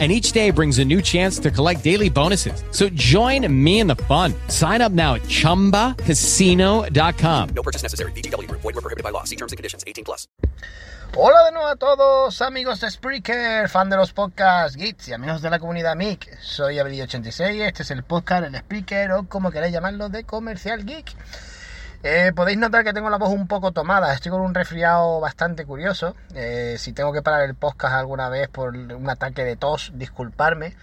and each day brings a new chance to collect daily bonuses. So join me in the fun. Sign up now at ChumbaCasino.com. No purchase necessary. BGW. Void were prohibited by law. See terms and conditions. 18 plus. Hola de nuevo a todos, amigos de Spreaker, fan de los podcasts Geeks y amigos de la comunidad MIC. Soy Abelillo86, este es el podcast, el Spreaker o como queráis llamarlo, de Comercial Geek. Eh, podéis notar que tengo la voz un poco tomada, estoy con un resfriado bastante curioso. Eh, si tengo que parar el podcast alguna vez por un ataque de tos, disculparme.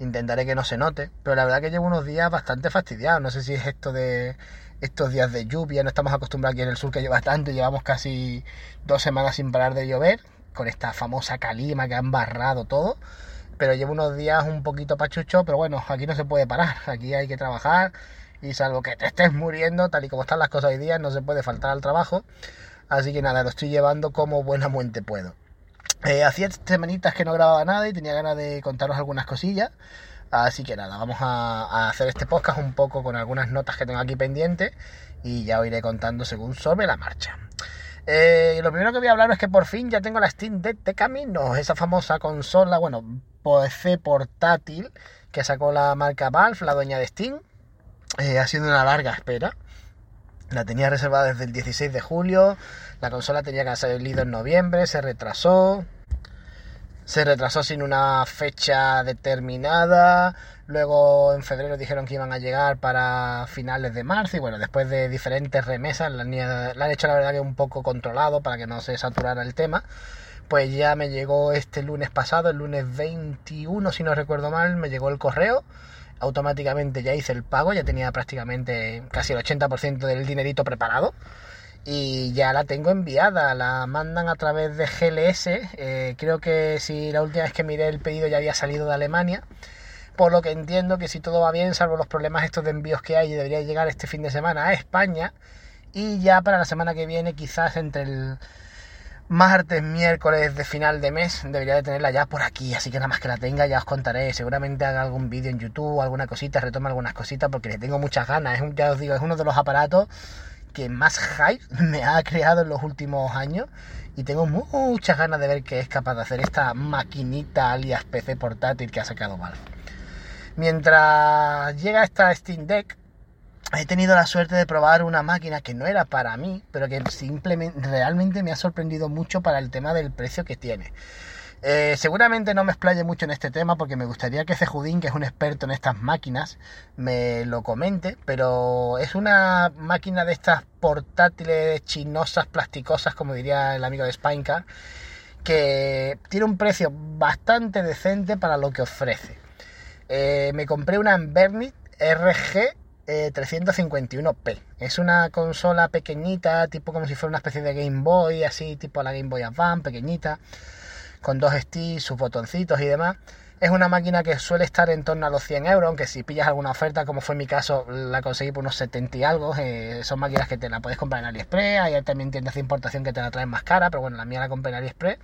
Intentaré que no se note, pero la verdad que llevo unos días bastante fastidiados. No sé si es esto de estos días de lluvia, no estamos acostumbrados aquí en el sur que lleva tanto, llevamos casi dos semanas sin parar de llover, con esta famosa calima que han barrado todo. Pero llevo unos días un poquito pachucho, pero bueno, aquí no se puede parar, aquí hay que trabajar y salvo que te estés muriendo, tal y como están las cosas hoy día, no se puede faltar al trabajo. Así que nada, lo estoy llevando como buena muerte puedo. Eh, hacía semanitas que no grababa nada y tenía ganas de contaros algunas cosillas. Así que nada, vamos a, hacer este podcast un poco con algunas notas que tengo aquí pendientes y ya os iré contando según sobre la marcha. Eh, lo primero que voy a hablar es que por fin ya tengo la Steam Deck de camino, esa famosa consola, bueno, PC portátil que sacó la marca Valve, la dueña de Steam. Eh, ha sido una larga espera. La tenía reservada desde el 16 de julio. La consola tenía que haber salido en noviembre. Se retrasó. Se retrasó sin una fecha determinada. Luego en febrero dijeron que iban a llegar para finales de marzo. Y bueno, después de diferentes remesas, la, la han hecho la verdad que un poco controlado para que no se saturara el tema. Pues ya me llegó este lunes pasado, el lunes 21, si no recuerdo mal, me llegó el correo automáticamente ya hice el pago, ya tenía prácticamente casi el 80% del dinerito preparado y ya la tengo enviada, la mandan a través de GLS, eh, creo que si la última vez que miré el pedido ya había salido de Alemania, por lo que entiendo que si todo va bien, salvo los problemas estos de envíos que hay, debería llegar este fin de semana a España y ya para la semana que viene quizás entre el martes, miércoles de final de mes, debería de tenerla ya por aquí, así que nada más que la tenga ya os contaré, seguramente haga algún vídeo en YouTube, alguna cosita, retome algunas cositas porque le tengo muchas ganas, es ya os digo, es uno de los aparatos que más hype me ha creado en los últimos años y tengo muchas ganas de ver qué es capaz de hacer esta maquinita alias PC portátil que ha sacado Valve. Mientras llega esta Steam Deck, he tenido la suerte de probar una máquina que no era para mí, pero que simplemente realmente me ha sorprendido mucho para el tema del precio que tiene. Eh, seguramente no me explaye mucho en este tema porque me gustaría que Cejudín, que es un experto en estas máquinas, me lo comente, pero es una máquina de estas portátiles chinosas, plasticosas, como diría el amigo de Spinecar, que tiene un precio bastante decente para lo que ofrece. Eh, me compré una Envernit RG 351p. Eh, es una consola pequeñita, tipo como si fuera una especie de Game Boy, así tipo la Game Boy Advance, pequeñita, con dos sticks, sus botoncitos y demás. Es una máquina que suele estar en torno a los 100 euros, aunque si pillas alguna oferta, como fue mi caso, la conseguí por unos 70 y algo. Eh, son máquinas que te la puedes comprar en AliExpress, hay también tiendas de importación que te la traen más cara, pero bueno, la mía la compré en AliExpress.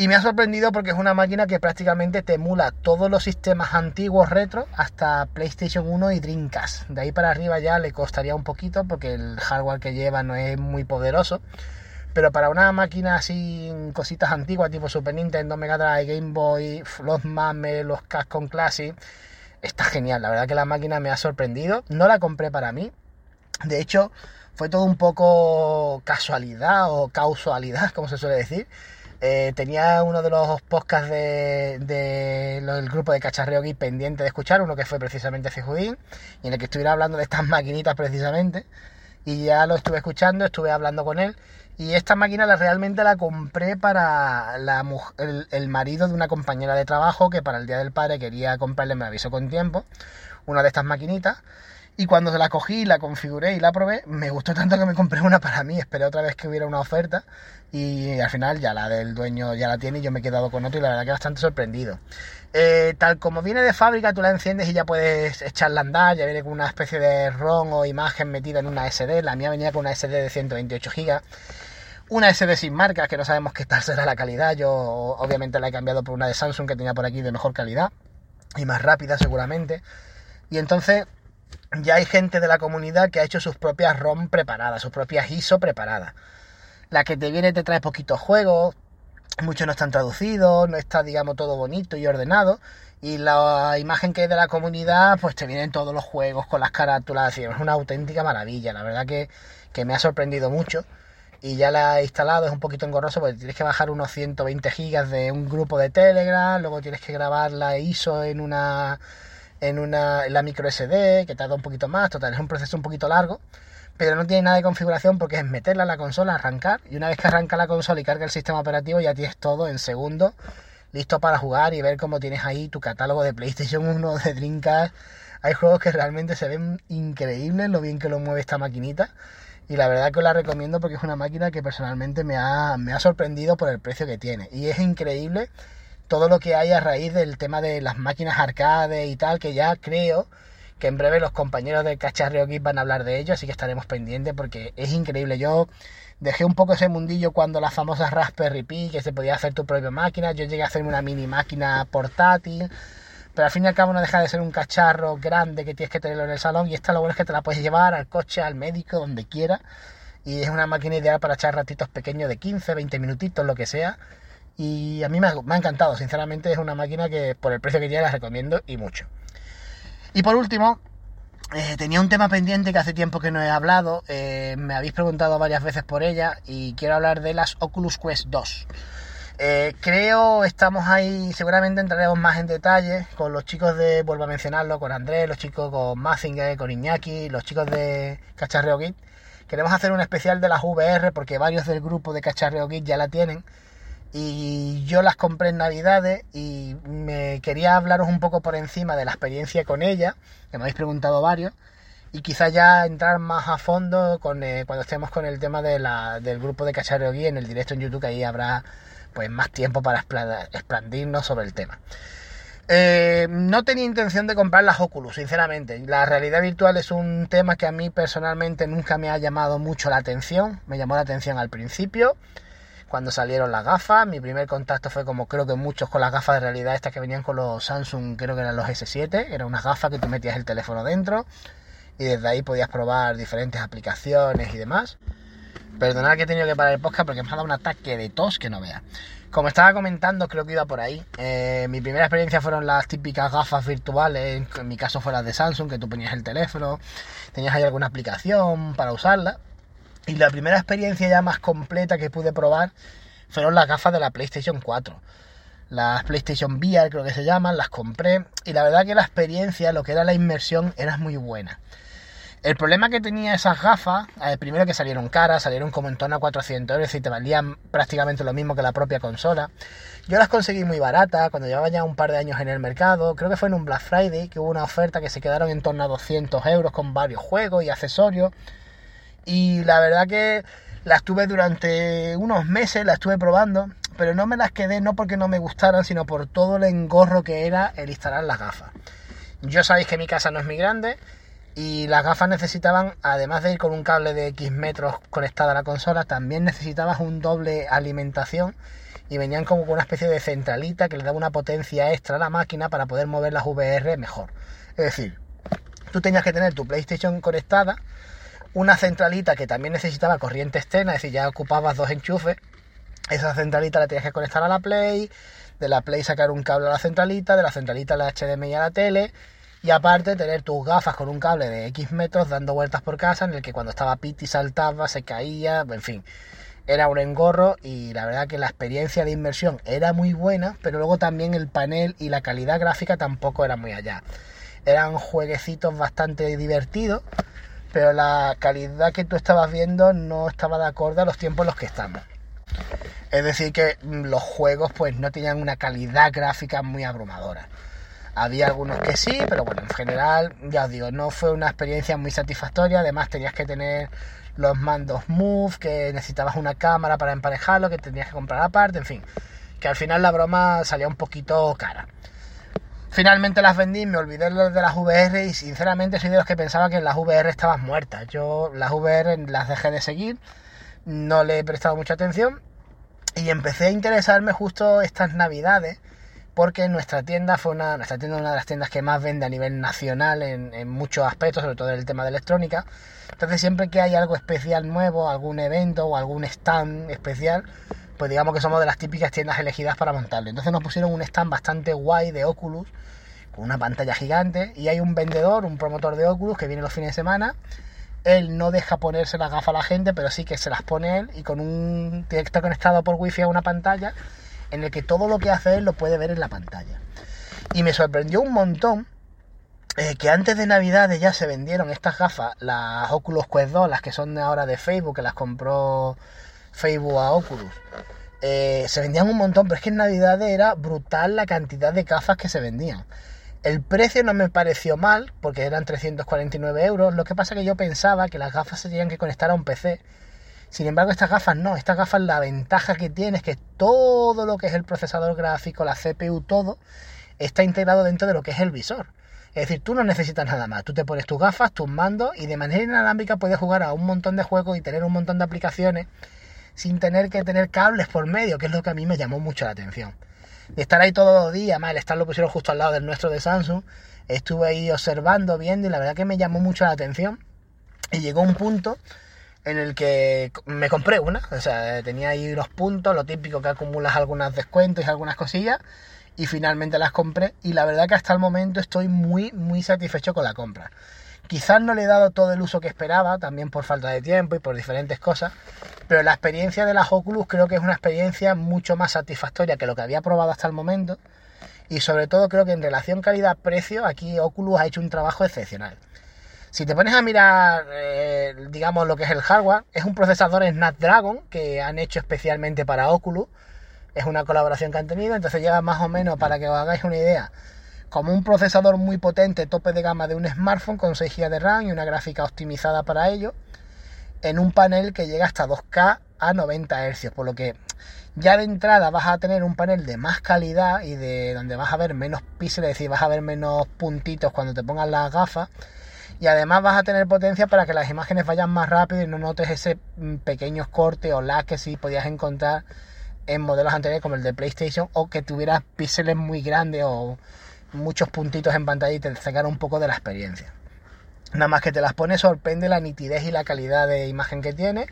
Y me ha sorprendido porque es una máquina que prácticamente te emula todos los sistemas antiguos retro hasta PlayStation 1 y Dreamcast. De ahí para arriba ya le costaría un poquito porque el hardware que lleva no es muy poderoso. Pero para una máquina así, cositas antiguas tipo Super Nintendo, Mega Drive, Game Boy, los MAME, los Cascon Classic, está genial. La verdad que la máquina me ha sorprendido. No la compré para mí. De hecho, fue todo un poco casualidad o causalidad, como se suele decir eh, tenía uno de los podcasts del de, grupo de Cacharreo Geek pendiente de escuchar, uno que fue precisamente Fejudín, y en el que estuviera hablando de estas maquinitas precisamente. Y ya lo estuve escuchando, estuve hablando con él. Y esta máquina la, realmente la compré para la, el, el, marido de una compañera de trabajo que para el Día del Padre quería comprarle, me avisó con tiempo, una de estas maquinitas. Y cuando la cogí, la configuré y la probé, me gustó tanto que me compré una para mí. Esperé otra vez que hubiera una oferta y al final ya la del dueño ya la tiene y yo me he quedado con otra y la verdad que bastante sorprendido. Eh, tal como viene de fábrica, tú la enciendes y ya puedes echarla a andar, ya viene con una especie de ROM o imagen metida en una SD. La mía venía con una SD de 128 GB. Una SD sin marca, que no sabemos qué tal será la calidad. Yo obviamente la he cambiado por una de Samsung que tenía por aquí de mejor calidad y más rápida seguramente. Y entonces ya hay gente de la comunidad que ha hecho sus propias ROM preparadas, sus propias ISO preparadas. La que te viene te trae poquitos juegos, muchos no están traducidos, no está, digamos, todo bonito y ordenado. Y la imagen que hay de la comunidad, pues te vienen todos los juegos con las carátulas, es una auténtica maravilla. La verdad que, que me ha sorprendido mucho. Y ya la he instalado, es un poquito engorroso porque tienes que bajar unos 120 gigas de un grupo de Telegram, luego tienes que grabar la ISO en una en una en la micro SD, que tarda un poquito más, total, es un proceso un poquito largo, pero no tiene nada de configuración porque es meterla a la consola, arrancar, y una vez que arranca la consola y carga el sistema operativo, ya tienes todo en segundos, listo para jugar y ver cómo tienes ahí tu catálogo de PlayStation 1, de Dreamcast. Hay juegos que realmente se ven increíbles lo bien que lo mueve esta maquinita. Y la verdad que os la recomiendo porque es una máquina que personalmente me ha, me ha sorprendido por el precio que tiene. Y es increíble todo lo que hay a raíz del tema de las máquinas arcade y tal, que ya creo que en breve los compañeros del Cacharreo Geek van a hablar de ello, así que estaremos pendientes porque es increíble. Yo dejé un poco ese mundillo cuando las famosas Raspberry Pi, que se podía hacer tu propia máquina, yo llegué a hacerme una mini máquina portátil, pero al fin y al cabo no deja de ser un cacharro grande que tienes que tenerlo en el salón y esta lo bueno es que te la puedes llevar al coche, al médico, donde quiera. Y es una máquina ideal para echar ratitos pequeños de 15, 20 minutitos, lo que sea y a mí me ha, encantado, sinceramente es una máquina que por el precio que tiene la recomiendo y mucho. Y por último, eh, tenía un tema pendiente que hace tiempo que no he hablado, eh, me habéis preguntado varias veces por ella y quiero hablar de las Oculus Quest 2. Eh, creo estamos ahí, seguramente entraremos más en detalle con los chicos de, vuelvo a mencionarlo, con Andrés, los chicos con Mazinger, con Iñaki, los chicos de Cacharreo. Queremos hacer un especial de las VR porque varios del grupo de Cacharreo Git ya la tienen y yo las compré en Navidades y me quería hablaros un poco por encima de la experiencia con ella, que me habéis preguntado varios, y quizás ya entrar más a fondo con, eh, cuando estemos con el tema del grupo de Cachareo Gui en el directo en YouTube, que ahí habrá pues más tiempo para expandirnos sobre el tema. Eh, no tenía intención de comprar las Oculus, sinceramente. La realidad virtual es un tema que a mí personalmente nunca me ha llamado mucho la atención. Me llamó la atención al principio cuando salieron las gafas. Mi primer contacto fue como creo que muchos con las gafas de realidad estas que venían con los Samsung, creo que eran los S7, eran unas gafas que tú metías el teléfono dentro y desde ahí podías probar diferentes aplicaciones y demás. Perdonad que he tenido que parar el podcast porque me ha dado un ataque de tos que no vea. Como estaba comentando, creo que iba por ahí. Eh, mi primera experiencia fueron las típicas gafas virtuales, en mi caso fue las de Samsung, que tú ponías el teléfono, tenías ahí alguna aplicación para usarla. Y la primera experiencia ya más completa que pude probar fueron las gafas de la PlayStation 4. Las PlayStation VR creo que se llaman, las compré y la verdad que la experiencia, lo que era la inmersión, era muy buena. El problema que tenía esas gafas, eh, primero que salieron caras, salieron como en torno a 400 euros y te valían prácticamente lo mismo que la propia consola. Yo las conseguí muy baratas cuando llevaba ya un par de años en el mercado. Creo que fue en un Black Friday que hubo una oferta que se quedaron en torno a 200 euros con varios juegos y accesorios. Y la verdad que las tuve durante unos meses, las estuve probando, pero no me las quedé no porque no me gustaran, sino por todo el engorro que era el instalar las gafas. Yo sabéis que mi casa no es muy grande y las gafas necesitaban, además de ir con un cable de X metros conectado a la consola, también necesitabas un doble alimentación y venían como con una especie de centralita que le daba una potencia extra a la máquina para poder mover las VR mejor. Es decir, tú tenías que tener tu PlayStation conectada, una centralita que también necesitaba corriente externa, es decir, ya ocupabas dos enchufes. Esa centralita la tenías que conectar a la Play, de la Play sacar un cable a la centralita, de la centralita a la HDMI a la tele, y aparte tener tus gafas con un cable de X metros dando vueltas por casa, en el que cuando estaba Piti saltaba, se caía, en fin. Era un engorro y la verdad que la experiencia de inmersión era muy buena, pero luego también el panel y la calidad gráfica tampoco era muy allá. Eran jueguecitos bastante divertidos, pero la calidad que tú estabas viendo no estaba de acuerdo a los tiempos en los que estamos. Es decir, que los juegos pues no tenían una calidad gráfica muy abrumadora. Había algunos que sí, pero bueno, en general, ya os digo, no fue una experiencia muy satisfactoria. Además, tenías que tener los mandos Move, que necesitabas una cámara para emparejarlo, que tenías que comprar aparte, en fin. Que al final la broma salía un poquito cara. Finalmente las vendí, me olvidé de las VR y sinceramente soy de los que pensaba que las VR estaban muertas. Yo las VR las dejé de seguir, no le he prestado mucha atención y empecé a interesarme justo estas navidades porque nuestra tienda fue una, nuestra tienda una de las tiendas que más vende a nivel nacional en, en muchos aspectos, sobre todo en el tema de electrónica. Entonces siempre que hay algo especial nuevo, algún evento o algún stand especial, pues digamos que somos de las típicas tiendas elegidas para montarlo. Entonces nos pusieron un stand bastante guay de Oculus, con una pantalla gigante, y hay un vendedor, un promotor de Oculus que viene los fines de semana. Él no deja ponerse las gafas a la gente, pero sí que se las pone él y con un directo conectado por wifi a una pantalla en el que todo lo que hace él lo puede ver en la pantalla. Y me sorprendió un montón eh, que antes de Navidad ya se vendieron estas gafas, las Oculus Quest 2, las que son ahora de Facebook, que las compró Facebook a Oculus. Eh, se vendían un montón, pero es que en Navidad era brutal la cantidad de gafas que se vendían. El precio no me pareció mal, porque eran 349 euros. Lo que pasa que yo pensaba que las gafas se tenían que conectar a un PC sin embargo, estas gafas no, estas gafas la ventaja que tiene es que todo lo que es el procesador gráfico, la CPU, todo, está integrado dentro de lo que es el visor. Es decir, tú no necesitas nada más. Tú te pones tus gafas, tus mandos y de manera inalámbrica puedes jugar a un montón de juegos y tener un montón de aplicaciones sin tener que tener cables por medio, que es lo que a mí me llamó mucho la atención. De estar ahí todos los días, el estar lo pusieron justo al lado del nuestro de Samsung, estuve ahí observando, viendo y la verdad que me llamó mucho la atención. Y llegó un punto en el que me compré una, o sea, tenía ahí unos puntos, lo típico que acumulas algunos descuentos y algunas cosillas, y finalmente las compré, y la verdad que hasta el momento estoy muy, muy satisfecho con la compra. Quizás no le he dado todo el uso que esperaba, también por falta de tiempo y por diferentes cosas, pero la experiencia de las Oculus creo que es una experiencia mucho más satisfactoria que lo que había probado hasta el momento, y sobre todo creo que en relación calidad-precio, aquí Oculus ha hecho un trabajo excepcional. Si te pones a mirar, eh, digamos, lo que es el hardware, es un procesador Snapdragon que han hecho especialmente para Oculus. Es una colaboración que han tenido, entonces llega más o menos, para que os hagáis una idea, como un procesador muy potente, tope de gama de un smartphone con 6 GB de RAM y una gráfica optimizada para ello, en un panel que llega hasta 2K a 90 Hz, por lo que ya de entrada vas a tener un panel de más calidad y de donde vas a ver menos píxeles, es decir, vas a ver menos puntitos cuando te pongas las gafas y además vas a tener potencia para que las imágenes vayan más rápido y no notes ese mm, pequeños cortes o lag que sí podías encontrar en modelos anteriores como el de PlayStation o que tuvieras píxeles muy grandes o muchos puntitos en pantalla y te sacara un poco de la experiencia. Nada más que te las pones sorprende la nitidez y la calidad de imagen que tiene.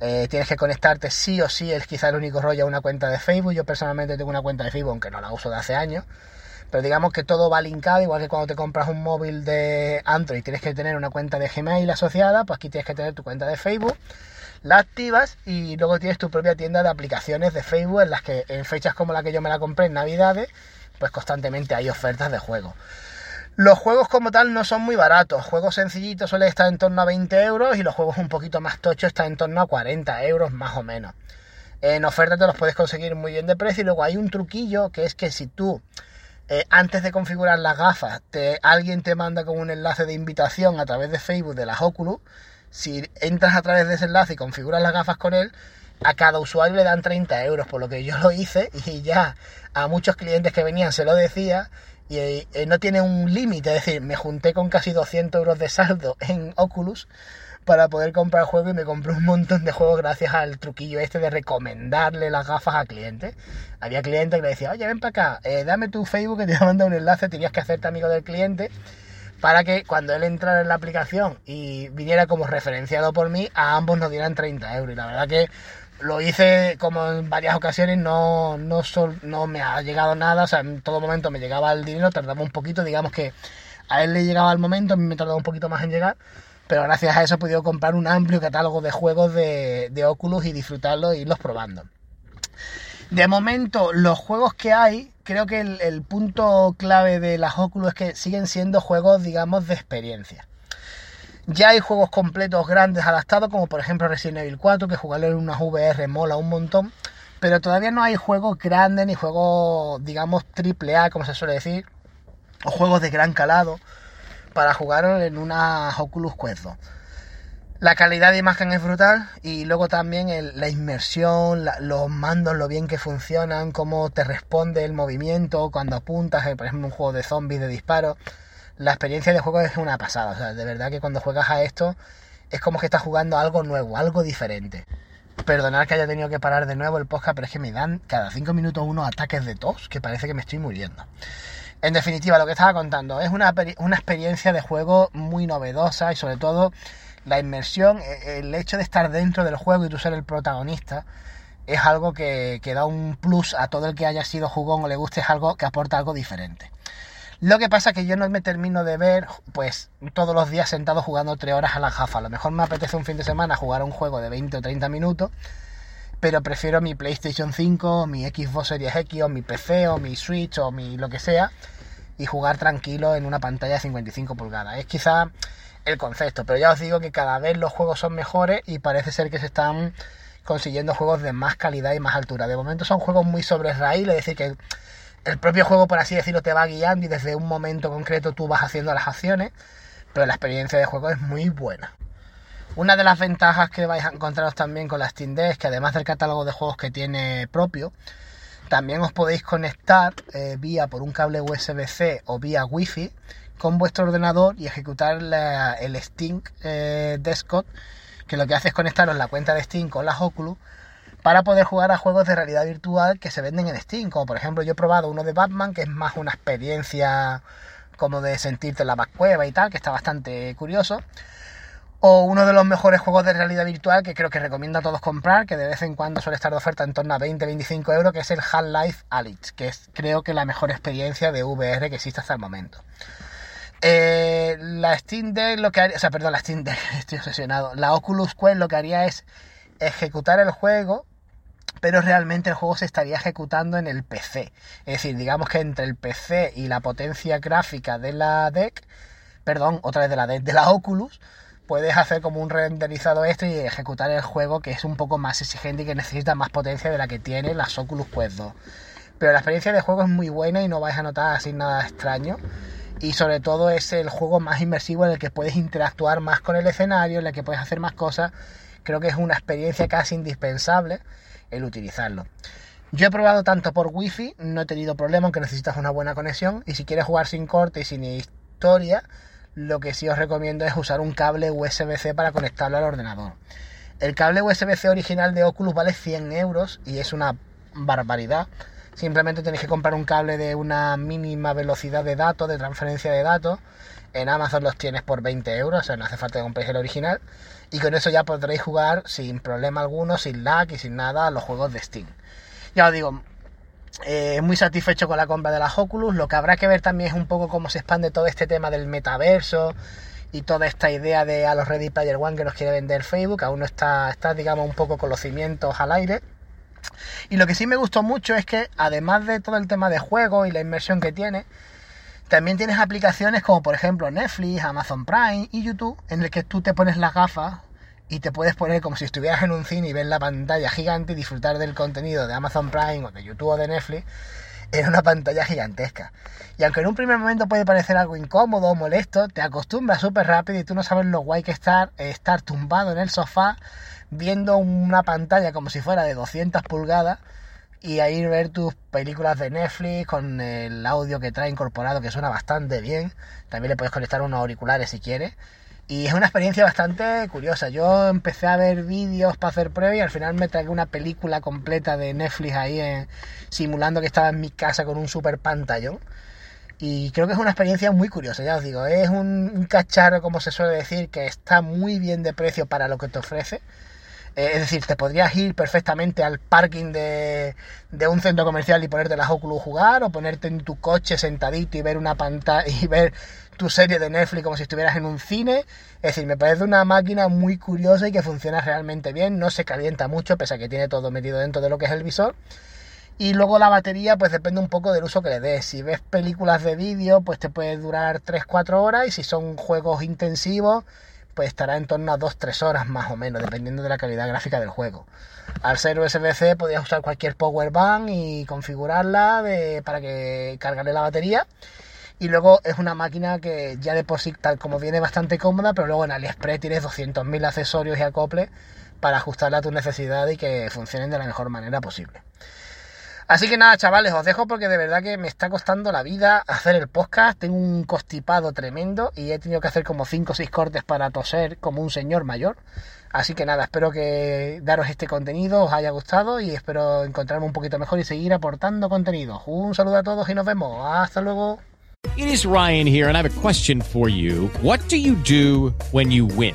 Eh, tienes que conectarte sí o sí, es quizá el único rollo a una cuenta de Facebook. Yo personalmente tengo una cuenta de Facebook, aunque no la uso de hace años. Pero digamos que todo va linkado, igual que cuando te compras un móvil de Android tienes que tener una cuenta de Gmail asociada, pues aquí tienes que tener tu cuenta de Facebook, la activas y luego tienes tu propia tienda de aplicaciones de Facebook en las que en fechas como la que yo me la compré en Navidades, pues constantemente hay ofertas de juegos. Los juegos como tal no son muy baratos. Juegos sencillitos suelen estar en torno a 20 euros y los juegos un poquito más tochos están en torno a 40 euros más o menos. En oferta te los puedes conseguir muy bien de precio y luego hay un truquillo que es que si tú eh, antes de configurar las gafas, te, alguien te manda con un enlace de invitación a través de Facebook de las Oculus. Si entras a través de ese enlace y configuras las gafas con él, a cada usuario le dan 30 euros, por lo que yo lo hice y ya a muchos clientes que venían se lo decía y eh, no tiene un límite, es decir, me junté con casi 200 euros de saldo en Oculus para poder comprar juegos y me compré un montón de juegos gracias al truquillo este de recomendarle las gafas a clientes. Había clientes que le decían, oye, ven para acá, eh, dame tu Facebook que te manda un enlace, tenías que hacerte amigo del cliente para que cuando él entrara en la aplicación y viniera como referenciado por mí, a ambos nos dieran 30 euros. Y la verdad que lo hice como en varias ocasiones, no, no, me ha llegado nada, o sea, en todo momento me llegaba el dinero, tardaba un poquito, digamos que a él le llegaba el momento, a mí me tardaba un poquito más en llegar, pero gracias a eso he podido comprar un amplio catálogo de juegos de, Oculus y disfrutarlos e irlos probando. De momento, los juegos que hay, creo que el, punto clave de las Oculus es que siguen siendo juegos, digamos, de experiencia. Ya hay juegos completos grandes adaptados, como por ejemplo Resident Evil 4, que jugarlo en unas VR mola un montón, pero todavía no hay juegos grandes ni juegos, digamos, triple A, como se suele decir, o juegos de gran calado para jugar en una Oculus Quest 2. La calidad de imagen es brutal y luego también la inmersión, los mandos, lo bien que funcionan, cómo te responde el movimiento cuando apuntas, eh, por ejemplo, un juego de zombies de disparo. La experiencia de juego es una pasada, o sea, de verdad que cuando juegas a esto es como que estás jugando algo nuevo, algo diferente. Perdonad que haya tenido que parar de nuevo el podcast, pero es que me dan cada 5 minutos unos ataques de tos que parece que me estoy muriendo. En definitiva, lo que estaba contando es una, una experiencia de juego muy novedosa y sobre todo la inmersión, e- el hecho de estar dentro del juego y tú ser el protagonista es algo que, que da un plus a todo el que haya sido jugón o le guste, es algo que aporta algo diferente. Lo que pasa es que yo no me termino de ver, pues, todos los días sentado jugando 3 horas a la jafa. A lo mejor me apetece un fin de semana jugar a un juego de 20 o 30 minutos, pero prefiero mi PlayStation 5, mi Xbox Series X, o mi PC, o mi Switch, o mi lo que sea, y jugar tranquilo en una pantalla de 55 pulgadas. Es quizá el concepto, pero ya os digo que cada vez los juegos son mejores y parece ser que se están consiguiendo juegos de más calidad y más altura. De momento son juegos muy sobre raíl, es decir, que el propio juego, por así decirlo, te va guiando y desde un momento concreto tú vas haciendo las acciones, pero la experiencia de juego es muy buena. Una de las ventajas que vais a encontraros también con la Steam Deck es que además del catálogo de juegos que tiene propio, también os podéis conectar eh, vía por un cable USB-C o vía Wi-Fi con vuestro ordenador y ejecutar el Steam eh, Desktop, que lo que hace es conectaros la cuenta de Steam con las Oculus para poder jugar a juegos de realidad virtual que se venden en Steam. Como por ejemplo, yo he probado uno de Batman, que es más una experiencia como de sentirte en la cueva y tal, que está bastante curioso. O uno de los mejores juegos de realidad virtual que creo que recomiendo a todos comprar, que de vez en cuando suele estar de oferta en torno a 20-25 euros, que es el Half-Life Alyx, que es creo que la mejor experiencia de VR que existe hasta el momento. Eh, la Steam Deck lo que haría, o sea, perdón, la Steam Deck, estoy obsesionado. La Oculus Quest lo que haría es ejecutar el juego, pero realmente el juego se estaría ejecutando en el PC. Es decir, digamos que entre el PC y la potencia gráfica de la deck, perdón, otra vez de la deck, de la Oculus, puedes hacer como un renderizado esto y ejecutar el juego que es un poco más exigente y que necesita más potencia de la que tiene las Oculus Quest 2. Pero la experiencia de juego es muy buena y no vais a notar así nada extraño. Y sobre todo es el juego más inmersivo en el que puedes interactuar más con el escenario, en el que puedes hacer más cosas. Creo que es una experiencia casi indispensable el utilizarlo. Yo he probado tanto por wifi, no he tenido problema, aunque necesitas una buena conexión. Y si quieres jugar sin corte y sin historia, lo que sí os recomiendo es usar un cable USB-C para conectarlo al ordenador. El cable USB-C original de Oculus vale 100 euros y es una barbaridad. Simplemente tenéis que comprar un cable de una mínima velocidad de datos, de transferencia de datos. En Amazon los tienes por 20 euros, o sea, no hace falta que compréis el original. Y con eso ya podréis jugar sin problema alguno, sin lag y sin nada los juegos de Steam. Ya os digo, eh, muy satisfecho con la compra de las Oculus. Lo que habrá que ver también es un poco cómo se expande todo este tema del metaverso y toda esta idea de a los Ready Player One que nos quiere vender Facebook. Aún no está, está digamos, un poco con los cimientos al aire. Y lo que sí me gustó mucho es que, además de todo el tema de juego y la inversión que tiene, también tienes aplicaciones como por ejemplo Netflix, Amazon Prime y YouTube, en el que tú te pones las gafas y te puedes poner como si estuvieras en un cine y ver la pantalla gigante y disfrutar del contenido de Amazon Prime o de YouTube o de Netflix en una pantalla gigantesca. Y aunque en un primer momento puede parecer algo incómodo o molesto, te acostumbras súper rápido y tú no sabes lo guay que estar, estar tumbado en el sofá viendo una pantalla como si fuera de 200 pulgadas y ahí ver tus películas de Netflix con el audio que trae incorporado que suena bastante bien. También le puedes conectar unos auriculares si quieres. Y es una experiencia bastante curiosa. Yo empecé a ver vídeos para hacer pruebas y al final me tragué una película completa de Netflix ahí en- simulando que estaba en mi casa con un super pantallón. Y creo que es una experiencia muy curiosa, ya os digo. Es un cacharro, como se suele decir, que está muy bien de precio para lo que te ofrece. Eh, es decir, te podrías ir perfectamente al parking de, de un centro comercial y ponerte las Oculus jugar, o ponerte en tu coche sentadito y ver una pantalla y ver tu serie de Netflix como si estuvieras en un cine. Es decir, me parece una máquina muy curiosa y que funciona realmente bien, no se calienta mucho, pese a que tiene todo metido dentro de lo que es el visor. Y luego la batería, pues depende un poco del uso que le des. Si ves películas de vídeo, pues te puede durar 3-4 horas. Y si son juegos intensivos, pues estará en torno a 2-3 horas más o menos, dependiendo de la calidad gráfica del juego. Al ser USB-C podías usar cualquier power bank y configurarla para que cargarle la batería. Y luego es una máquina que ya de por sí, tal como viene, bastante cómoda, pero luego en AliExpress tienes 200.000 accesorios y acoples para ajustarla a tus necesidades y que funcionen de la mejor manera posible. Así que nada, chavales, os dejo porque de verdad que me está costando la vida hacer el podcast. Tengo un constipado tremendo y he tenido que hacer como 5 o 6 cortes para toser como un señor mayor. Así que nada, espero que daros este contenido, os haya gustado y espero encontrarme un poquito mejor y seguir aportando contenido. Un saludo a todos y nos vemos. Hasta luego. It is Ryan here, and I have a question for you. What do you do when you win?